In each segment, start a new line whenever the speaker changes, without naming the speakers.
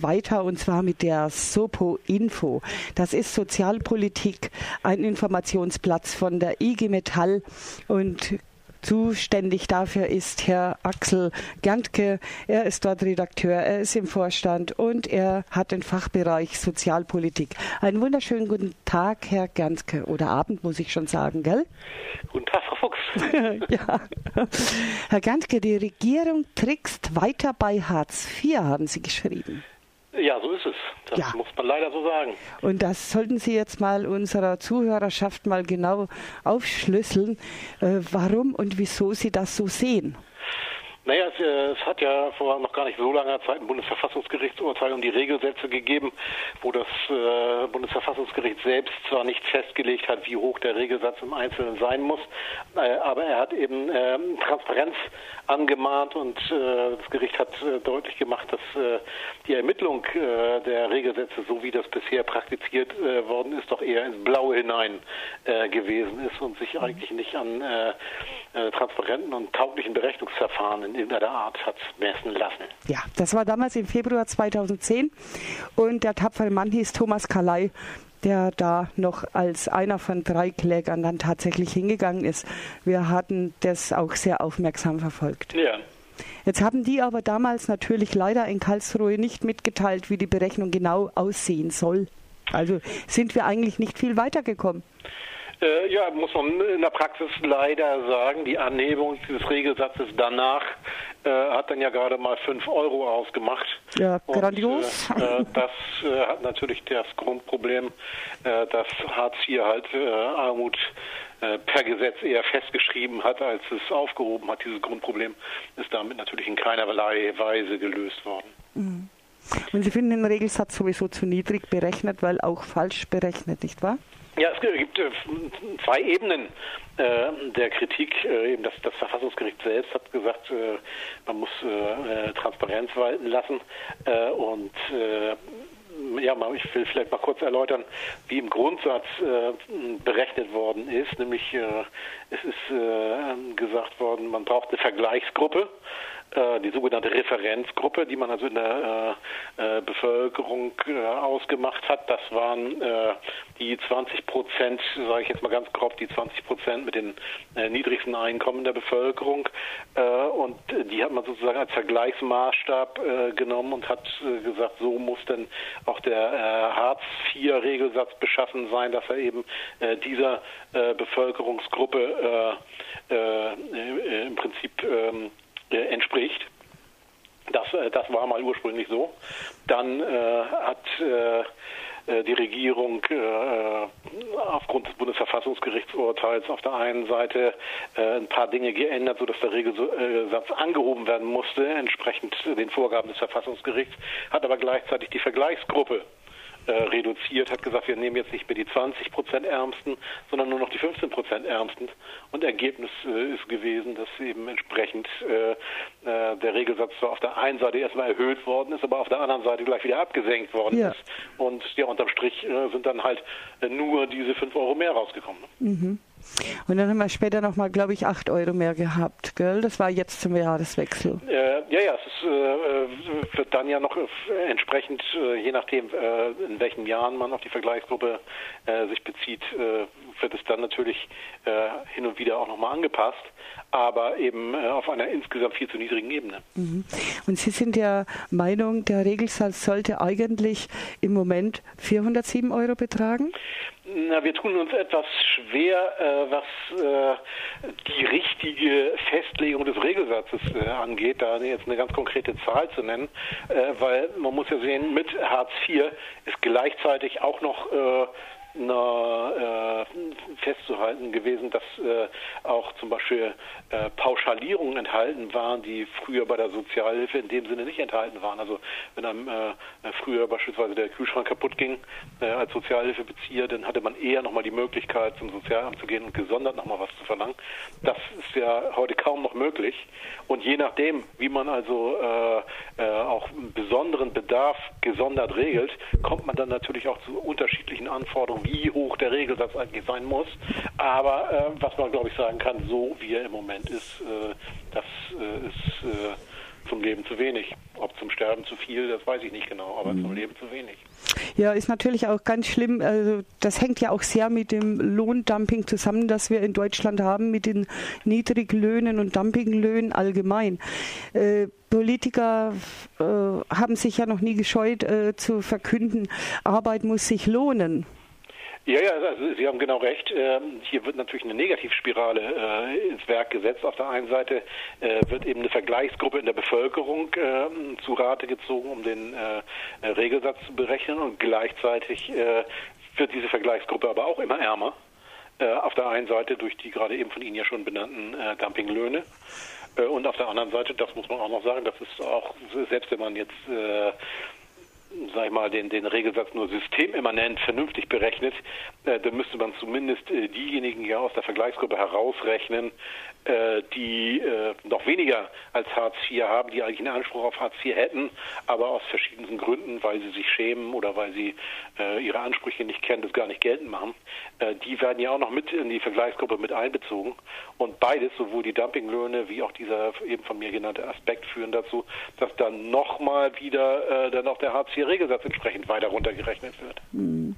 weiter und zwar mit der Sopo Info. Das ist Sozialpolitik, ein Informationsplatz von der IG Metall und Zuständig dafür ist Herr Axel Gerntke. Er ist dort Redakteur, er ist im Vorstand und er hat den Fachbereich Sozialpolitik. Einen wunderschönen guten Tag, Herr Gerntke, oder Abend muss ich schon sagen, gell?
Guten Tag, Frau Fuchs.
ja. Herr Gerntke, die Regierung trickst weiter bei Hartz IV, haben Sie geschrieben.
Ja, so ist es. Das ja. muss man leider so sagen.
Und das sollten Sie jetzt mal unserer Zuhörerschaft mal genau aufschlüsseln, äh, warum und wieso Sie das so sehen.
Naja, es, äh, es, hat ja vor noch gar nicht so langer Zeit ein Bundesverfassungsgerichtsurteil um die Regelsätze gegeben, wo das äh, Bundesverfassungsgericht selbst zwar nicht festgelegt hat, wie hoch der Regelsatz im Einzelnen sein muss, äh, aber er hat eben äh, Transparenz angemahnt und äh, das Gericht hat äh, deutlich gemacht, dass die Ermittlung der Regelsätze, so wie das bisher praktiziert worden ist, doch eher ins Blaue hinein gewesen ist und sich eigentlich nicht an transparenten und tauglichen Berechnungsverfahren in irgendeiner Art hat messen lassen.
Ja, das war damals im Februar 2010 und der tapfere Mann hieß Thomas Kalei der da noch als einer von drei Klägern dann tatsächlich hingegangen ist. Wir hatten das auch sehr aufmerksam verfolgt.
Ja.
Jetzt haben die aber damals natürlich leider in Karlsruhe nicht mitgeteilt, wie die Berechnung genau aussehen soll. Also sind wir eigentlich nicht viel weitergekommen.
Äh, ja, muss man in der Praxis leider sagen, die Anhebung des Regelsatzes danach äh, hat dann ja gerade mal 5 Euro ausgemacht.
Ja, grandios.
Und, äh, äh das äh, hat natürlich das Grundproblem, äh, dass Hartz IV halt Armut per Gesetz eher festgeschrieben hat, als es aufgehoben hat. Dieses Grundproblem ist damit natürlich in keinerlei Weise gelöst worden.
Mhm. Und Sie finden den Regelsatz sowieso zu niedrig berechnet, weil auch falsch berechnet, nicht wahr?
Ja, es gibt äh, zwei Ebenen äh, der Kritik. Äh, das, Verfassungsgericht selbst hat gesagt, man muss Transparenz walten lassen und ja, ich will vielleicht mal kurz erläutern, wie im Grundsatz berechnet worden ist. Nämlich es ist gesagt worden, man braucht eine Vergleichsgruppe die sogenannte Referenzgruppe, die man also in der äh, äh Bevölkerung äh, ausgemacht hat. Das waren äh, die 20 Prozent, sage ich jetzt mal ganz grob, die 20 Prozent mit den äh, niedrigsten Einkommen der Bevölkerung. und die hat man sozusagen als Vergleichsmaßstab genommen und hat gesagt, so muss denn auch der Hartz-IV-Regelsatz beschaffen sein, dass er eben dieser Bevölkerungsgruppe im Prinzip ähm, äh, entspricht. Das, äh, war mal ursprünglich so. Dann äh, hat äh, äh die Regierung äh, aufgrund des Bundesverfassungsgerichtsurteils auf der einen Seite ein paar Dinge geändert, sodass der Regelsatz angehoben werden musste, entsprechend den Vorgaben des Verfassungsgerichts, hat aber gleichzeitig die Vergleichsgruppe äh, reduziert, hat gesagt, wir nehmen jetzt nicht mehr die 20 Prozent Ärmsten, sondern nur noch die 15 Prozent Ärmsten. Und Ergebnis äh, ist gewesen, dass eben entsprechend äh, äh, der Regelsatz zwar auf der einen Seite erstmal erhöht worden ist, aber auf der anderen Seite gleich wieder abgesenkt worden ja. ist. Und ja, unterm Strich äh, sind dann halt nur diese 5 Euro mehr rausgekommen.
Ne? Mhm. Und dann haben wir später nochmal, glaube ich, 8 Euro mehr gehabt, gell? Das war jetzt zum Jahreswechsel.
Äh, ja, ja, es ist, äh, wird dann ja noch entsprechend, äh, je nachdem, äh, in welchen Jahren man auf die Vergleichsgruppe äh, sich bezieht, äh, wird es dann natürlich hin und wieder auch nochmal angepasst, aber eben auf einer insgesamt viel zu niedrigen Ebene.
Mhm. Und Sie sind der Meinung, der Regelsatz sollte eigentlich im Moment 407 Euro betragen?
Na, wir tun uns etwas schwer, äh, was äh, die richtige Festlegung des Regelsatzes äh, angeht, da jetzt eine ganz konkrete Zahl zu nennen, äh, weil man muss ja sehen, mit Hartz IV ist gleichzeitig auch noch äh, na, festzuhalten gewesen, dass äh, auch zum Beispiel äh, Pauschalierungen enthalten waren, die früher bei der Sozialhilfe in dem Sinne nicht enthalten waren. Also wenn einem äh, früher beispielsweise der Kühlschrank kaputt ging äh, als Sozialhilfebezieher, dann hatte man eher nochmal die Möglichkeit, zum Sozialamt zu gehen und gesondert nochmal was zu verlangen. Das ist ja heute kaum noch möglich. Und je nachdem, wie man also äh, äh, auch einen besonderen Bedarf gesondert regelt, kommt man dann natürlich auch zu unterschiedlichen Anforderungen wie hoch der Regelsatz eigentlich sein muss. Aber äh, was man, glaube ich, sagen kann, so wie er im Moment ist, äh, das äh, ist äh, zum Leben zu wenig. Ob zum Sterben zu viel, das weiß ich nicht genau, aber mhm. zum Leben zu wenig.
Ja, ist natürlich auch ganz schlimm. Also das hängt ja auch sehr mit dem Lohndumping zusammen, das wir in Deutschland haben, mit den Niedriglöhnen und Dumpinglöhnen allgemein. Äh, Politiker äh, haben sich ja noch nie gescheut äh, zu verkünden, Arbeit muss sich lohnen.
Ja, ja, also Sie haben genau recht. Ähm, hier wird natürlich eine Negativspirale äh, ins Werk gesetzt. Auf der einen Seite äh, wird eben eine Vergleichsgruppe in der Bevölkerung äh, zu Rate gezogen, um den äh, Regelsatz zu berechnen und gleichzeitig wird diese Vergleichsgruppe aber auch immer ärmer. Auf der einen Seite durch die gerade eben von Ihnen ja schon benannten Dumpinglöhne und auf der anderen Seite, das muss man auch noch sagen, das ist auch, selbst wenn man jetzt sag ich mal, den, den Regelsatz nur systemimmanent vernünftig berechnet, äh, dann müsste man zumindest äh, diejenigen ja aus der Vergleichsgruppe herausrechnen, äh, die äh, noch weniger als Hartz IV haben, die eigentlich einen Anspruch auf Hartz IV hätten, aber aus verschiedensten Gründen, weil sie sich schämen oder weil sie äh, ihre Ansprüche nicht kennen, das gar nicht geltend machen, äh, die werden ja auch noch mit in die Vergleichsgruppe mit einbezogen. Und beides, sowohl die Dumpinglöhne wie auch dieser eben von mir genannte Aspekt, führen dazu, dass dann nochmal wieder dann auch der Hartz IV-Regelsatz entsprechend weiter runtergerechnet wird.
Hm.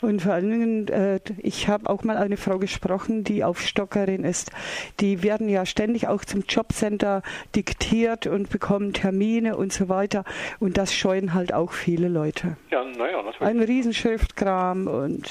Und vor allen Dingen, äh, ich habe auch mal eine Frau gesprochen, die Aufstockerin ist, die werden ja ständig auch zum Jobcenter diktiert und bekommen Termine und so weiter. Und das scheuen halt auch viele Leute.
Ja, naja, natürlich.
Ein Riesenschriftkram und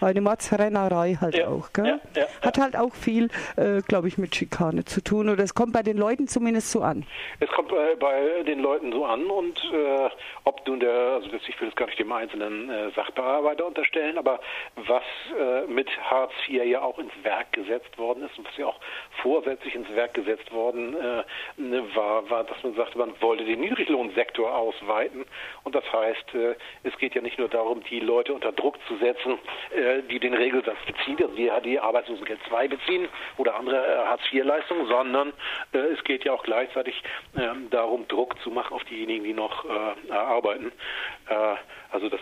eine Mordsrennerei halt ja, auch. Gell? Ja, ja, Hat halt auch viel, äh, glaube ich, mit Schikane zu tun. Oder es kommt bei den Leuten zumindest so an.
Es kommt bei, bei den Leuten so an und äh, ob nun der, also das, ich will das gar nicht dem einzelnen äh, Sachbearbeiter unterstellen, aber was äh, mit Hartz IV ja auch ins Werk gesetzt worden ist und was ja auch vorsätzlich ins Werk gesetzt worden äh, war, war, dass man sagte, man wollte den Niedriglohnsektor ausweiten. Und das heißt, äh, es geht ja nicht nur darum, die Leute unter Druck zu setzen, äh, die den Regelsatz beziehen, also die, die Arbeitslosengeld II beziehen oder andere äh, Hartz-IV-Leistungen, sondern äh, es geht ja auch gleichzeitig ähm, darum, Druck zu machen auf diejenigen, die noch arbeiten. also das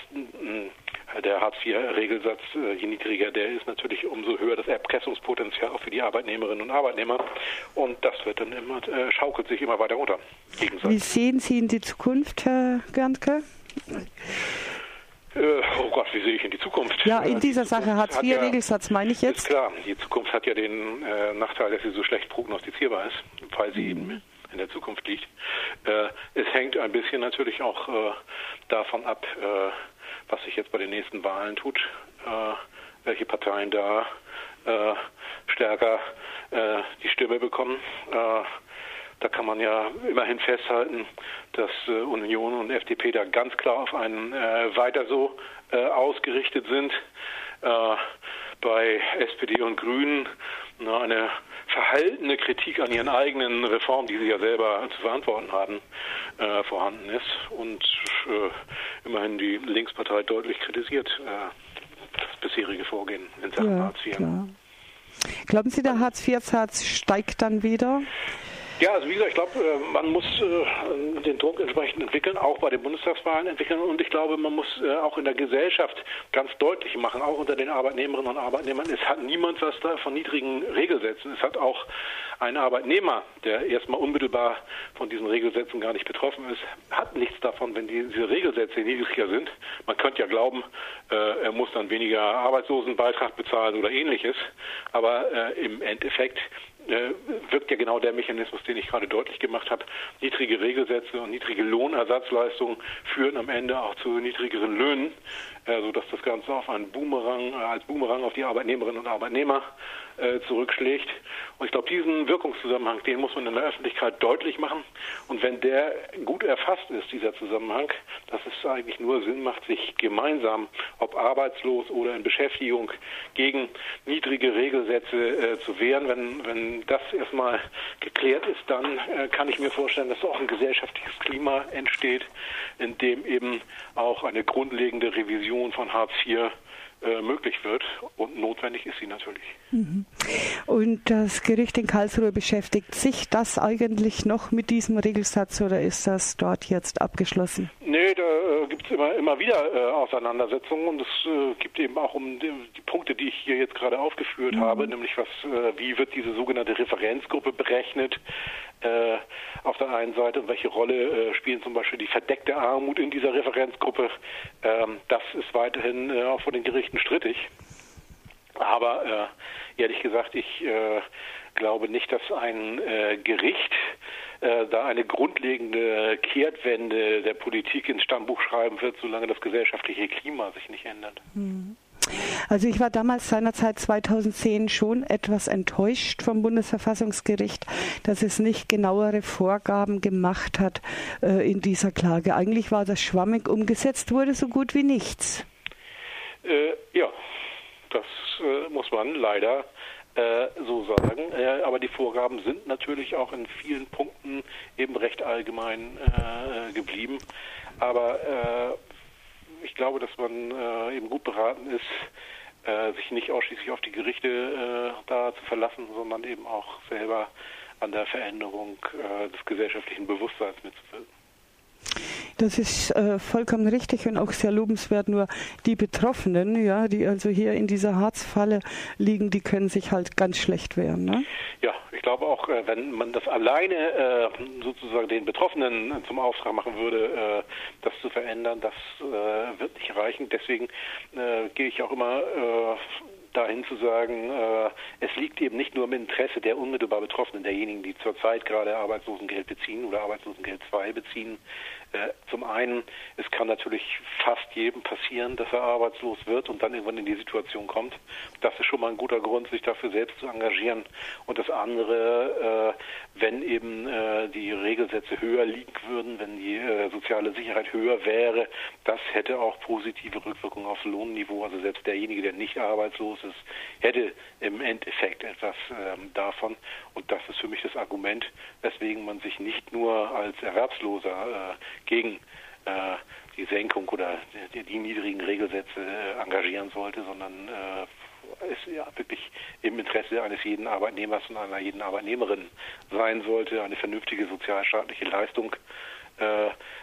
der Hartz-IV-Regelsatz, je niedriger der ist, natürlich umso höher das Erpressungspotenzial auch für die Arbeitnehmerinnen und Arbeitnehmer. Und das wird dann immer, schaukelt sich immer weiter runter.
Wie sehen Sie in die Zukunft, Herr Gernke?
Äh, oh Gott, wie sehe ich in die Zukunft?
Ja, in dieser Sache Hartz-IV-Regelsatz ja, meine ich jetzt.
Ist klar, die Zukunft hat ja den äh, Nachteil, dass sie so schlecht prognostizierbar ist, weil sie mhm. eben in der Zukunft liegt. Äh, es hängt ein bisschen natürlich auch äh, davon ab, äh, was sich jetzt bei den nächsten Wahlen tut, äh, welche Parteien da stärker die Stimme bekommen. Da kann man ja immerhin festhalten, dass äh, Union und FDP da ganz klar auf einen äh, weiter so äh, ausgerichtet sind. Äh, bei SPD und Grünen na, eine verhaltene Kritik an ihren eigenen Reformen, die sie ja selber zu verantworten haben, äh, vorhanden ist und immerhin die Linkspartei deutlich kritisiert das bisherige Vorgehen in Sachen ja, Hartz IV. Klar.
Glauben Sie, der Hartz-IV-Satz steigt dann wieder?
Ja, also wie gesagt, ich glaube, äh, man muss äh, den Druck entsprechend entwickeln, auch bei den Bundestagswahlen entwickeln und ich glaube, man muss äh, auch in der Gesellschaft ganz deutlich machen, auch unter den Arbeitnehmerinnen und Arbeitnehmern, es hat niemand was da von niedrigen Regelsätzen. Es hat auch ein Arbeitnehmer, der erstmal unmittelbar von diesen Regelsätzen gar nicht betroffen ist, hat nichts davon, wenn diese Regelsätze niedriger sind. Man könnte ja glauben, er muss dann weniger Arbeitslosenbeitrag bezahlen oder ähnliches, aber im Endeffekt wirkt ja genau der Mechanismus, den ich gerade deutlich gemacht habe. Niedrige Regelsätze und niedrige Lohnersatzleistungen führen am Ende auch zu niedrigeren Löhnen, äh, sodass das Ganze auf einen Boomerang, äh, als Boomerang auf die Arbeitnehmerinnen und Arbeitnehmer äh, zurückschlägt. Und ich glaube, diesen Wirkungszusammenhang, den muss man in der Öffentlichkeit deutlich machen. Und wenn der gut erfasst ist, dieser Zusammenhang, dass es eigentlich nur Sinn macht, sich gemeinsam, ob arbeitslos oder in Beschäftigung, gegen niedrige Regelsätze äh, zu wehren. Wenn, wenn das erstmal geklärt ist, dann äh, kann ich mir vorstellen, dass auch ein gesellschaftliches Klima entsteht, in dem eben auch eine grundlegende Revision von Hartz IV äh, möglich wird und notwendig ist sie natürlich. Mhm.
Und das Gericht in Karlsruhe beschäftigt sich das eigentlich noch mit diesem Regelsatz oder ist das dort jetzt abgeschlossen?
Nee, da äh, gibt es immer, immer wieder äh, Auseinandersetzungen und es äh, gibt eben auch um die, die, Punkte, die ich hier jetzt gerade aufgeführt mhm. habe, nämlich was, wie wird diese sogenannte Referenzgruppe berechnet äh, auf der einen Seite und welche Rolle äh, spielen zum Beispiel die verdeckte Armut in dieser Referenzgruppe. Ähm, das ist weiterhin äh, auch von den Gerichten strittig. Aber ehrlich gesagt, ich glaube nicht, dass ein Gericht äh, da eine grundlegende Kehrtwende der Politik ins Stammbuch schreiben wird, solange das gesellschaftliche Klima sich nicht ändert.
Hm. Also ich war damals seinerzeit 2010 schon etwas enttäuscht vom Bundesverfassungsgericht, dass es nicht genauere Vorgaben gemacht hat äh, in dieser Klage. Eigentlich war das schwammig umgesetzt, wurde so gut wie nichts.
Äh, ja, das äh, muss man leider äh, so sagen. Äh, aber die Vorgaben sind natürlich auch in vielen Punkten eben recht allgemein äh, geblieben. Aber ich glaube, dass man äh, eben gut beraten ist, sich nicht ausschließlich auf die Gerichte da zu verlassen, sondern eben auch selber an der Veränderung des gesellschaftlichen Bewusstseins mitzuwirken.
Das ist äh, vollkommen richtig und auch sehr lobenswert. Nur die Betroffenen, ja, die also hier in dieser Harzfalle liegen, die können sich halt ganz schlecht wehren. Ne?
Ja, ich glaube auch, äh, wenn man das alleine äh, sozusagen den Betroffenen zum Auftrag machen würde, äh, das zu verändern, das äh, wird nicht reichen. Deswegen äh, gehe ich auch immer dahin zu sagen, äh, es liegt eben nicht nur im Interesse der unmittelbar Betroffenen, derjenigen, die zurzeit gerade Arbeitslosengeld beziehen oder Arbeitslosengeld 2 beziehen, zum einen, es kann natürlich fast jedem passieren, dass er arbeitslos wird und dann irgendwann in die Situation kommt. Das ist schon mal ein guter Grund, sich dafür selbst zu engagieren. Und das andere, äh, wenn eben äh, die Regelsätze höher liegen würden, wenn die äh, soziale Sicherheit höher wäre, das hätte auch positive Rückwirkungen aufs Lohnniveau. Also selbst derjenige, der nicht arbeitslos ist, hätte im Endeffekt etwas ähm, davon. Und das ist für mich das Argument, weswegen man sich nicht nur als Erwerbsloser äh, gegen äh, die Senkung oder die, die niedrigen Regelsätze äh, engagieren sollte, sondern äh, es ja wirklich im Interesse eines jeden Arbeitnehmers und einer jeden Arbeitnehmerin sein sollte, eine vernünftige sozialstaatliche Leistung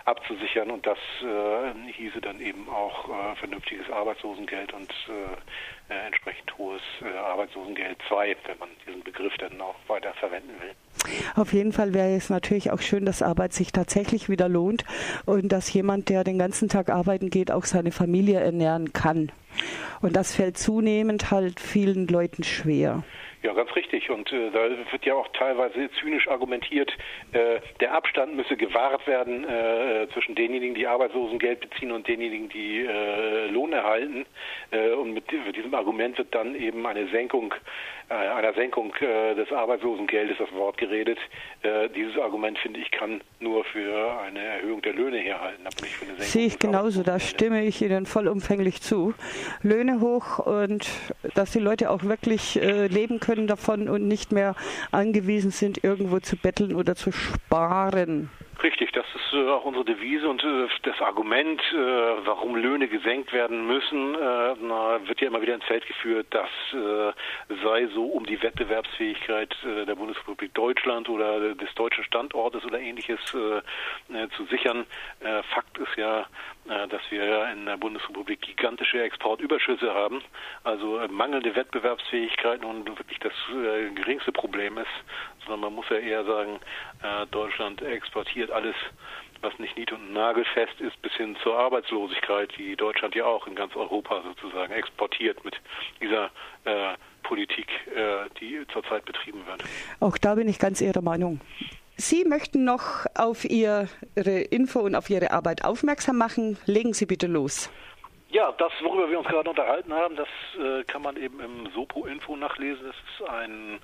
abzusichern und das äh, hieße dann eben auch äh, vernünftiges Arbeitslosengeld und äh, äh, entsprechend hohes äh, Arbeitslosengeld 2, wenn man diesen Begriff dann auch weiter verwenden will.
Auf jeden Fall wäre es natürlich auch schön, dass Arbeit sich tatsächlich wieder lohnt und dass jemand, der den ganzen Tag arbeiten geht, auch seine Familie ernähren kann. Und das fällt zunehmend halt vielen Leuten schwer.
Ja, ganz richtig. Und äh, da wird ja auch teilweise zynisch argumentiert, äh, der Abstand müsse gewahrt werden äh, zwischen denjenigen, die Arbeitslosengeld beziehen und denjenigen, die äh, Lohn erhalten. Äh, und mit, mit, diesem Argument wird dann eben eine Senkung, einer Senkung des Arbeitslosengeldes das Wort geredet. dieses Argument, finde ich, kann nur für eine Erhöhung der Löhne herhalten.
Sehe ich genauso, da stimme ich Ihnen vollumfänglich zu. Löhne hoch und dass die Leute auch wirklich leben können können davon und nicht mehr angewiesen sind, irgendwo zu betteln oder zu sparen.
Richtig, das ist äh, auch unsere Devise und äh, das Argument, äh, warum Löhne gesenkt werden müssen, äh, na, wird ja immer wieder ins Feld geführt, das äh, sei so, um die Wettbewerbsfähigkeit äh, der Bundesrepublik Deutschland oder des deutschen Standortes oder ähnliches zu sichern. Fakt ist ja, dass wir in der Bundesrepublik gigantische Exportüberschüsse haben, also mangelnde Wettbewerbsfähigkeit nun wirklich das geringste Problem ist, sondern man muss ja eher sagen, Deutschland exportiert alles, was nicht nied- und nagelfest ist, bis hin zur Arbeitslosigkeit, die Deutschland ja auch in ganz Europa sozusagen exportiert mit dieser äh, Politik, äh, die zurzeit betrieben wird.
Auch da bin ich ganz Ihrer Meinung. Sie möchten noch auf Ihre Info und auf Ihre Arbeit aufmerksam machen. Legen Sie bitte los.
Ja, das, worüber wir uns gerade unterhalten haben, das äh, kann man eben im Sopo-Info nachlesen. Das ist ein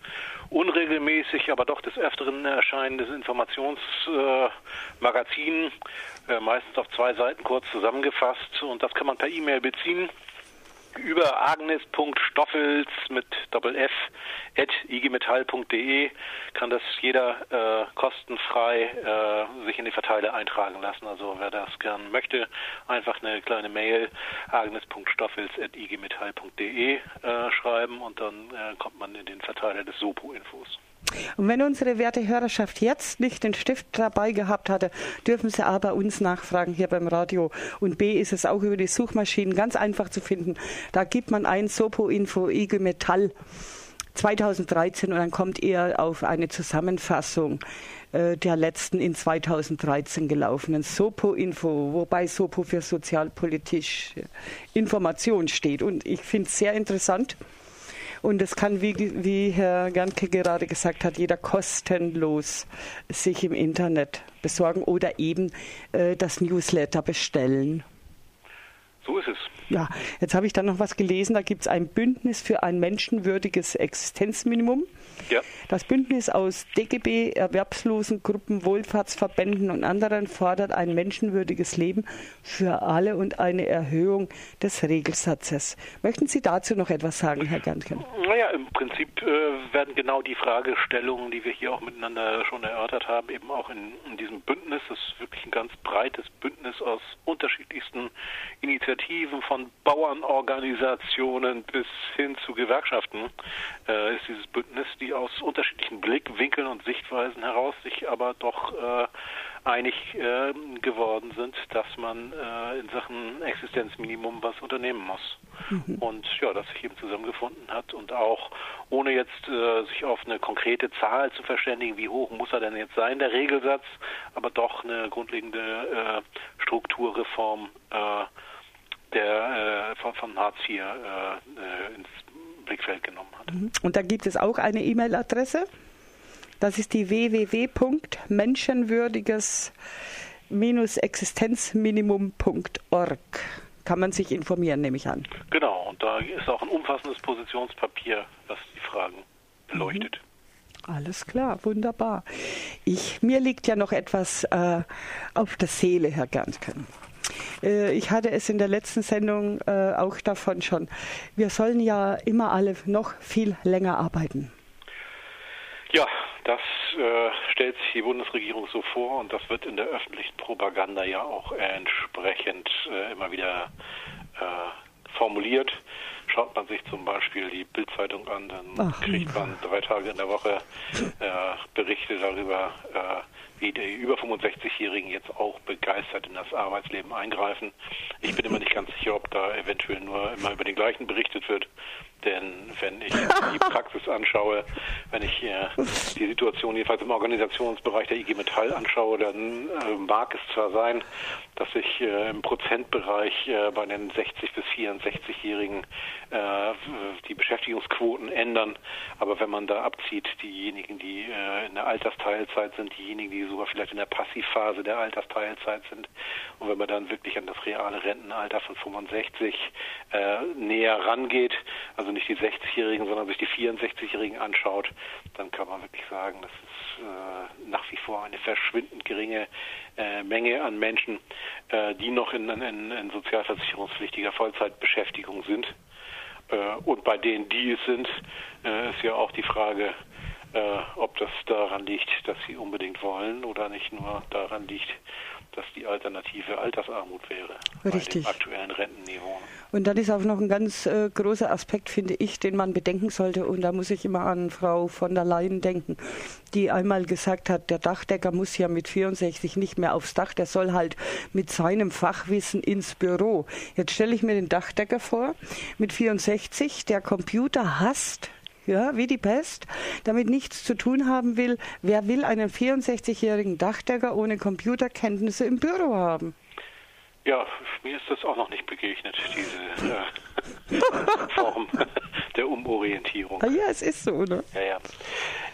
unregelmäßig, aber doch des Öfteren erscheinendes Informationsmagazin, äh, meistens auf zwei Seiten kurz zusammengefasst. Und das kann man per E-Mail beziehen über agnes.stoffels mit Doppel F at igmetall.de kann das jeder äh, kostenfrei äh, sich in die Verteiler eintragen lassen. Also wer das gern möchte, einfach eine kleine Mail agnes.stoffels at igmetall.de äh, schreiben und dann äh, kommt man in den Verteiler des Sopo-Infos.
Und wenn unsere werte Hörerschaft jetzt nicht den Stift dabei gehabt hatte, dürfen sie aber uns nachfragen hier beim Radio. Und B ist es auch über die Suchmaschinen ganz einfach zu finden. Da gibt man ein Sopo Info IG Metall 2013 und dann kommt ihr auf eine Zusammenfassung äh, der letzten in 2013 gelaufenen Sopo-Info, wobei Sopo für sozialpolitische Information steht. Und ich finde es sehr interessant. Und es kann, wie, wie Herr Gernke gerade gesagt hat, jeder kostenlos sich im Internet besorgen oder eben äh, das Newsletter bestellen.
So ist es.
Ja, jetzt habe ich dann noch was gelesen. Da gibt es ein Bündnis für ein menschenwürdiges Existenzminimum. Ja. Das Bündnis aus DGB, Erwerbslosengruppen, Wohlfahrtsverbänden und anderen fordert ein menschenwürdiges Leben für alle und eine Erhöhung des Regelsatzes. Möchten Sie dazu noch etwas sagen, Herr Gantken?
Naja, im Prinzip äh, werden genau die Fragestellungen, die wir hier auch miteinander schon erörtert haben, eben auch in, in diesem Bündnis, das ist wirklich ein ganz breites Bündnis aus unterschiedlichsten Initiativen, von Bauernorganisationen bis hin zu Gewerkschaften, äh, ist dieses Bündnis, die aus unterschiedlichen Blickwinkeln und Sichtweisen heraus sich aber doch äh, einig äh, geworden sind, dass man äh, in Sachen Existenzminimum was unternehmen muss. Mhm. Und ja, dass sich eben zusammengefunden hat und auch ohne jetzt äh, sich auf eine konkrete Zahl zu verständigen, wie hoch muss er denn jetzt sein, der Regelsatz, aber doch eine grundlegende äh, Strukturreform äh, der äh, von, von Hartz IV ins Blickfeld genommen hat. Mhm.
Und da gibt es auch eine E-Mail-Adresse. Das ist die www.menschenwürdiges-existenzminimum.org. Kann man sich informieren, nehme ich an.
Genau, und da ist auch ein umfassendes Positionspapier, das die Fragen beleuchtet. Mhm.
Alles klar, wunderbar. Ich, mir liegt ja noch etwas äh, auf der Seele, Herr Gernken. Äh, ich hatte es in der letzten Sendung äh, auch davon schon. Wir sollen ja immer alle noch viel länger arbeiten.
Ja, das äh, stellt sich die Bundesregierung so vor und das wird in der öffentlichen Propaganda ja auch entsprechend äh, immer wieder äh, formuliert. Schaut man sich zum Beispiel die Bildzeitung an, dann Ach, kriegt man drei Tage in der Woche äh, Berichte darüber, wie die über 65-Jährigen jetzt auch begeistert in das Arbeitsleben eingreifen. Ich bin immer nicht ganz sicher, ob da eventuell nur immer über den gleichen berichtet wird. Denn wenn ich die Praxis anschaue, wenn ich die Situation jedenfalls im Organisationsbereich der IG Metall anschaue, dann äh, mag es zwar sein, dass sich äh, im Prozentbereich äh, bei den 60 bis 64-Jährigen äh, die Beschäftigungsquoten ändern, aber wenn man da abzieht, diejenigen, die in der Altersteilzeit sind, diejenigen, die sogar vielleicht in der Passivphase der Altersteilzeit sind, und wenn man dann wirklich an das reale Rentenalter von 65 näher rangeht, also nicht die 60-Jährigen, sondern sich die 64-Jährigen anschaut, dann kann man wirklich sagen, das ist äh, nach wie vor eine verschwindend geringe äh, Menge an Menschen, äh, die noch in, in, in sozialversicherungspflichtiger Vollzeitbeschäftigung sind. Äh, und bei denen, die es sind, äh, ist ja auch die Frage, äh, ob das daran liegt, dass sie unbedingt wollen oder nicht nur daran liegt, dass die Alternative Altersarmut wäre
Richtig.
bei dem aktuellen Rentenniveau.
Und dann ist auch noch ein ganz äh, großer Aspekt, finde ich, den man bedenken sollte. Und da muss ich immer an Frau von der Leyen denken, die einmal gesagt hat, der Dachdecker muss ja mit 64 nicht mehr aufs Dach, der soll halt mit seinem Fachwissen ins Büro. Jetzt stelle ich mir den Dachdecker vor, mit 64, der Computer hasst, ja, wie die Pest, damit nichts zu tun haben will. Wer will einen 64-jährigen Dachdecker ohne Computerkenntnisse im Büro haben?
Ja, mir ist das auch noch nicht begegnet, diese äh, Form der Umorientierung.
Ah, ja, es ist so, ne?
Ja, ja.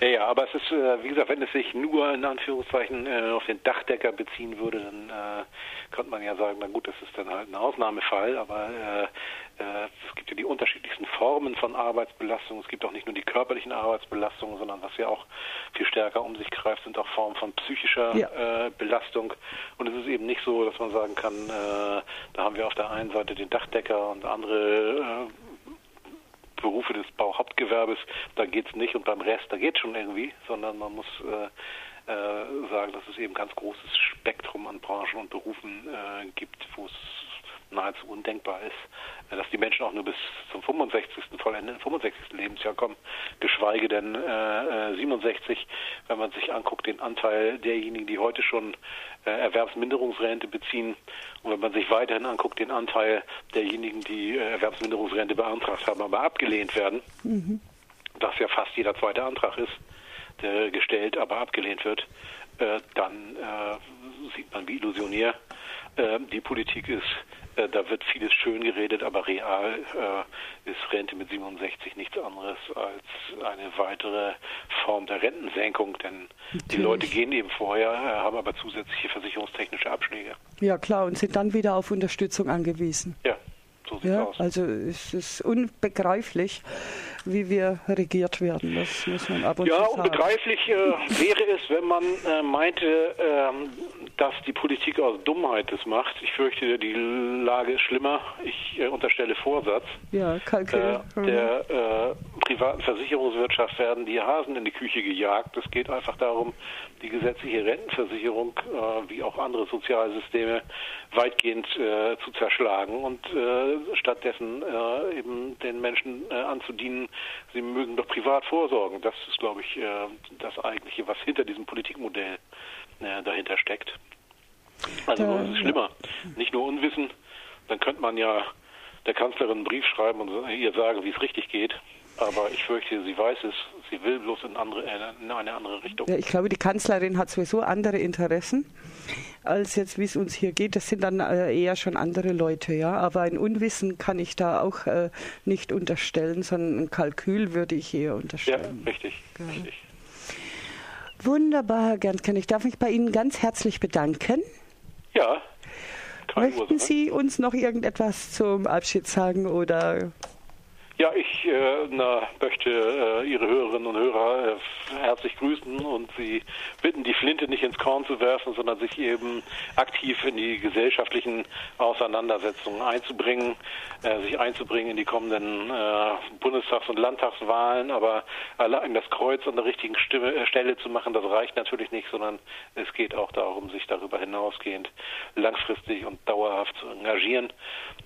Ja, ja, aber es ist, äh, wie gesagt, wenn es sich nur in Anführungszeichen äh, auf den Dachdecker beziehen würde, dann äh, könnte man ja sagen, na gut, das ist dann halt ein Ausnahmefall, aber äh, äh, es gibt ja die unterschiedlichsten Formen von Arbeitsbelastung. Es gibt auch nicht nur die körperlichen Arbeitsbelastungen, sondern was ja auch viel stärker um sich greift, sind auch Formen von psychischer ja. äh, Belastung. Und es ist eben nicht so, dass man sagen kann, äh, da haben wir auf der einen Seite den Dachdecker und andere äh, Berufe des Bauhauptgewerbes, da geht's nicht und beim Rest, da geht's schon irgendwie, sondern man muss äh, äh, sagen, dass es eben ein ganz großes Spektrum an Branchen und Berufen äh, gibt, wo es nahezu undenkbar ist dass die Menschen auch nur bis zum 65. vollendeten 65. Lebensjahr kommen, geschweige denn äh, 67, wenn man sich anguckt, den Anteil derjenigen, die heute schon äh, Erwerbsminderungsrente beziehen und wenn man sich weiterhin anguckt, den Anteil derjenigen, die äh, Erwerbsminderungsrente beantragt haben, aber abgelehnt werden, mhm. das ja fast jeder zweite Antrag ist, der gestellt, aber abgelehnt wird, äh, dann äh, sieht man, wie illusionär äh, die Politik ist äh, da wird vieles schön geredet, aber real äh, ist Rente mit 67 nichts anderes als eine weitere Form der Rentensenkung, denn Natürlich. die Leute gehen eben vorher, äh, haben aber zusätzliche versicherungstechnische Abschläge.
Ja klar, und sind dann wieder auf Unterstützung angewiesen.
Ja, ja.
Also es ist unbegreiflich, wie wir regiert werden. Das muss man ab und
ja,
zu sagen.
Ja, unbegreiflich äh, wäre es, wenn man äh, meinte, ähm, dass die Politik aus Dummheit das macht. Ich fürchte, die Lage ist schlimmer. Ich äh, unterstelle Vorsatz.
Ja, Kalkül.
Äh, der äh, privaten Versicherungswirtschaft werden die Hasen in die Küche gejagt. Es geht einfach darum, die gesetzliche Rentenversicherung äh, wie auch andere Sozialsysteme weitgehend äh, zu zerschlagen und äh, stattdessen eben den Menschen anzudienen, sie mögen doch privat vorsorgen. Das ist, glaube ich, das eigentliche, was hinter diesem Politikmodell dahinter steckt. Also äh, es ist schlimmer. Nicht nur Unwissen, dann könnte man ja der Kanzlerin einen Brief schreiben und ihr sagen, wie es richtig geht. Aber ich fürchte, sie weiß es. Sie will bloß in, andere, äh, in eine andere Richtung.
Ja, ich glaube, die Kanzlerin hat sowieso andere Interessen, als jetzt, wie es uns hier geht. Das sind dann äh, eher schon andere Leute, ja. Aber ein Unwissen kann ich da auch äh, nicht unterstellen, sondern ein Kalkül würde ich eher unterstellen.
Ja, richtig. Ja. richtig.
Wunderbar, Herr Gernken. Ich darf mich bei Ihnen ganz herzlich bedanken.
Ja.
Möchten Sie uns noch irgendetwas zum Abschied sagen oder
ja, ich äh, na, möchte äh, Ihre Hörerinnen und Hörer äh, herzlich grüßen und Sie bitten, die Flinte nicht ins Korn zu werfen, sondern sich eben aktiv in die gesellschaftlichen Auseinandersetzungen einzubringen, äh, sich einzubringen in die kommenden äh, Bundestags- und Landtagswahlen. Aber allein das Kreuz an der richtigen Stimme, äh, Stelle zu machen, das reicht natürlich nicht, sondern es geht auch darum, sich darüber hinausgehend langfristig und dauerhaft zu engagieren.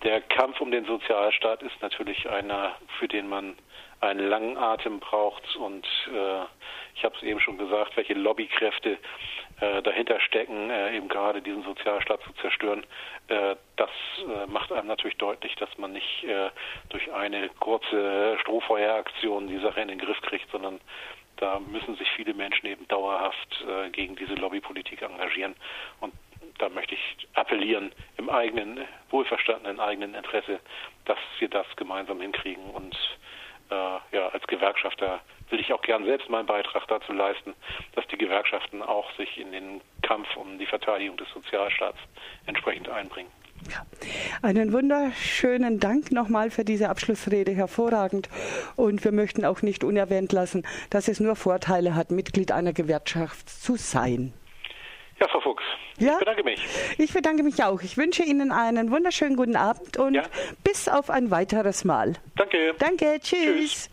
Der Kampf um den Sozialstaat ist natürlich einer für den man einen langen Atem braucht. Und äh, ich habe es eben schon gesagt, welche Lobbykräfte äh, dahinter stecken, äh, eben gerade diesen Sozialstaat zu zerstören. Äh, das äh, macht einem natürlich deutlich, dass man nicht äh, durch eine kurze Strohfeueraktion die Sache in den Griff kriegt, sondern da müssen sich viele Menschen eben dauerhaft gegen diese Lobbypolitik engagieren. Und da möchte ich appellieren, im eigenen, wohlverstandenen eigenen Interesse, dass wir das gemeinsam hinkriegen. Und äh, ja, als Gewerkschafter will ich auch gern selbst meinen Beitrag dazu leisten, dass die Gewerkschaften auch sich in den Kampf um die Verteidigung des Sozialstaats entsprechend einbringen.
Ja. Einen wunderschönen Dank nochmal für diese Abschlussrede, hervorragend. Und wir möchten auch nicht unerwähnt lassen, dass es nur Vorteile hat, Mitglied einer Gewerkschaft zu sein.
Ja, Frau Fuchs. Ja? Ich bedanke mich.
Ich bedanke mich auch. Ich wünsche Ihnen einen wunderschönen guten Abend und ja. bis auf ein weiteres Mal.
Danke.
Danke. Tschüss. tschüss.